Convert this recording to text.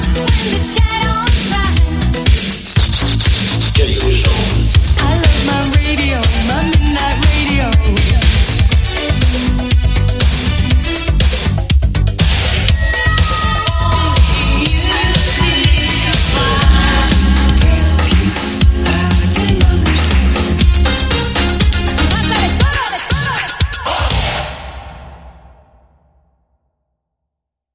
It's, shining.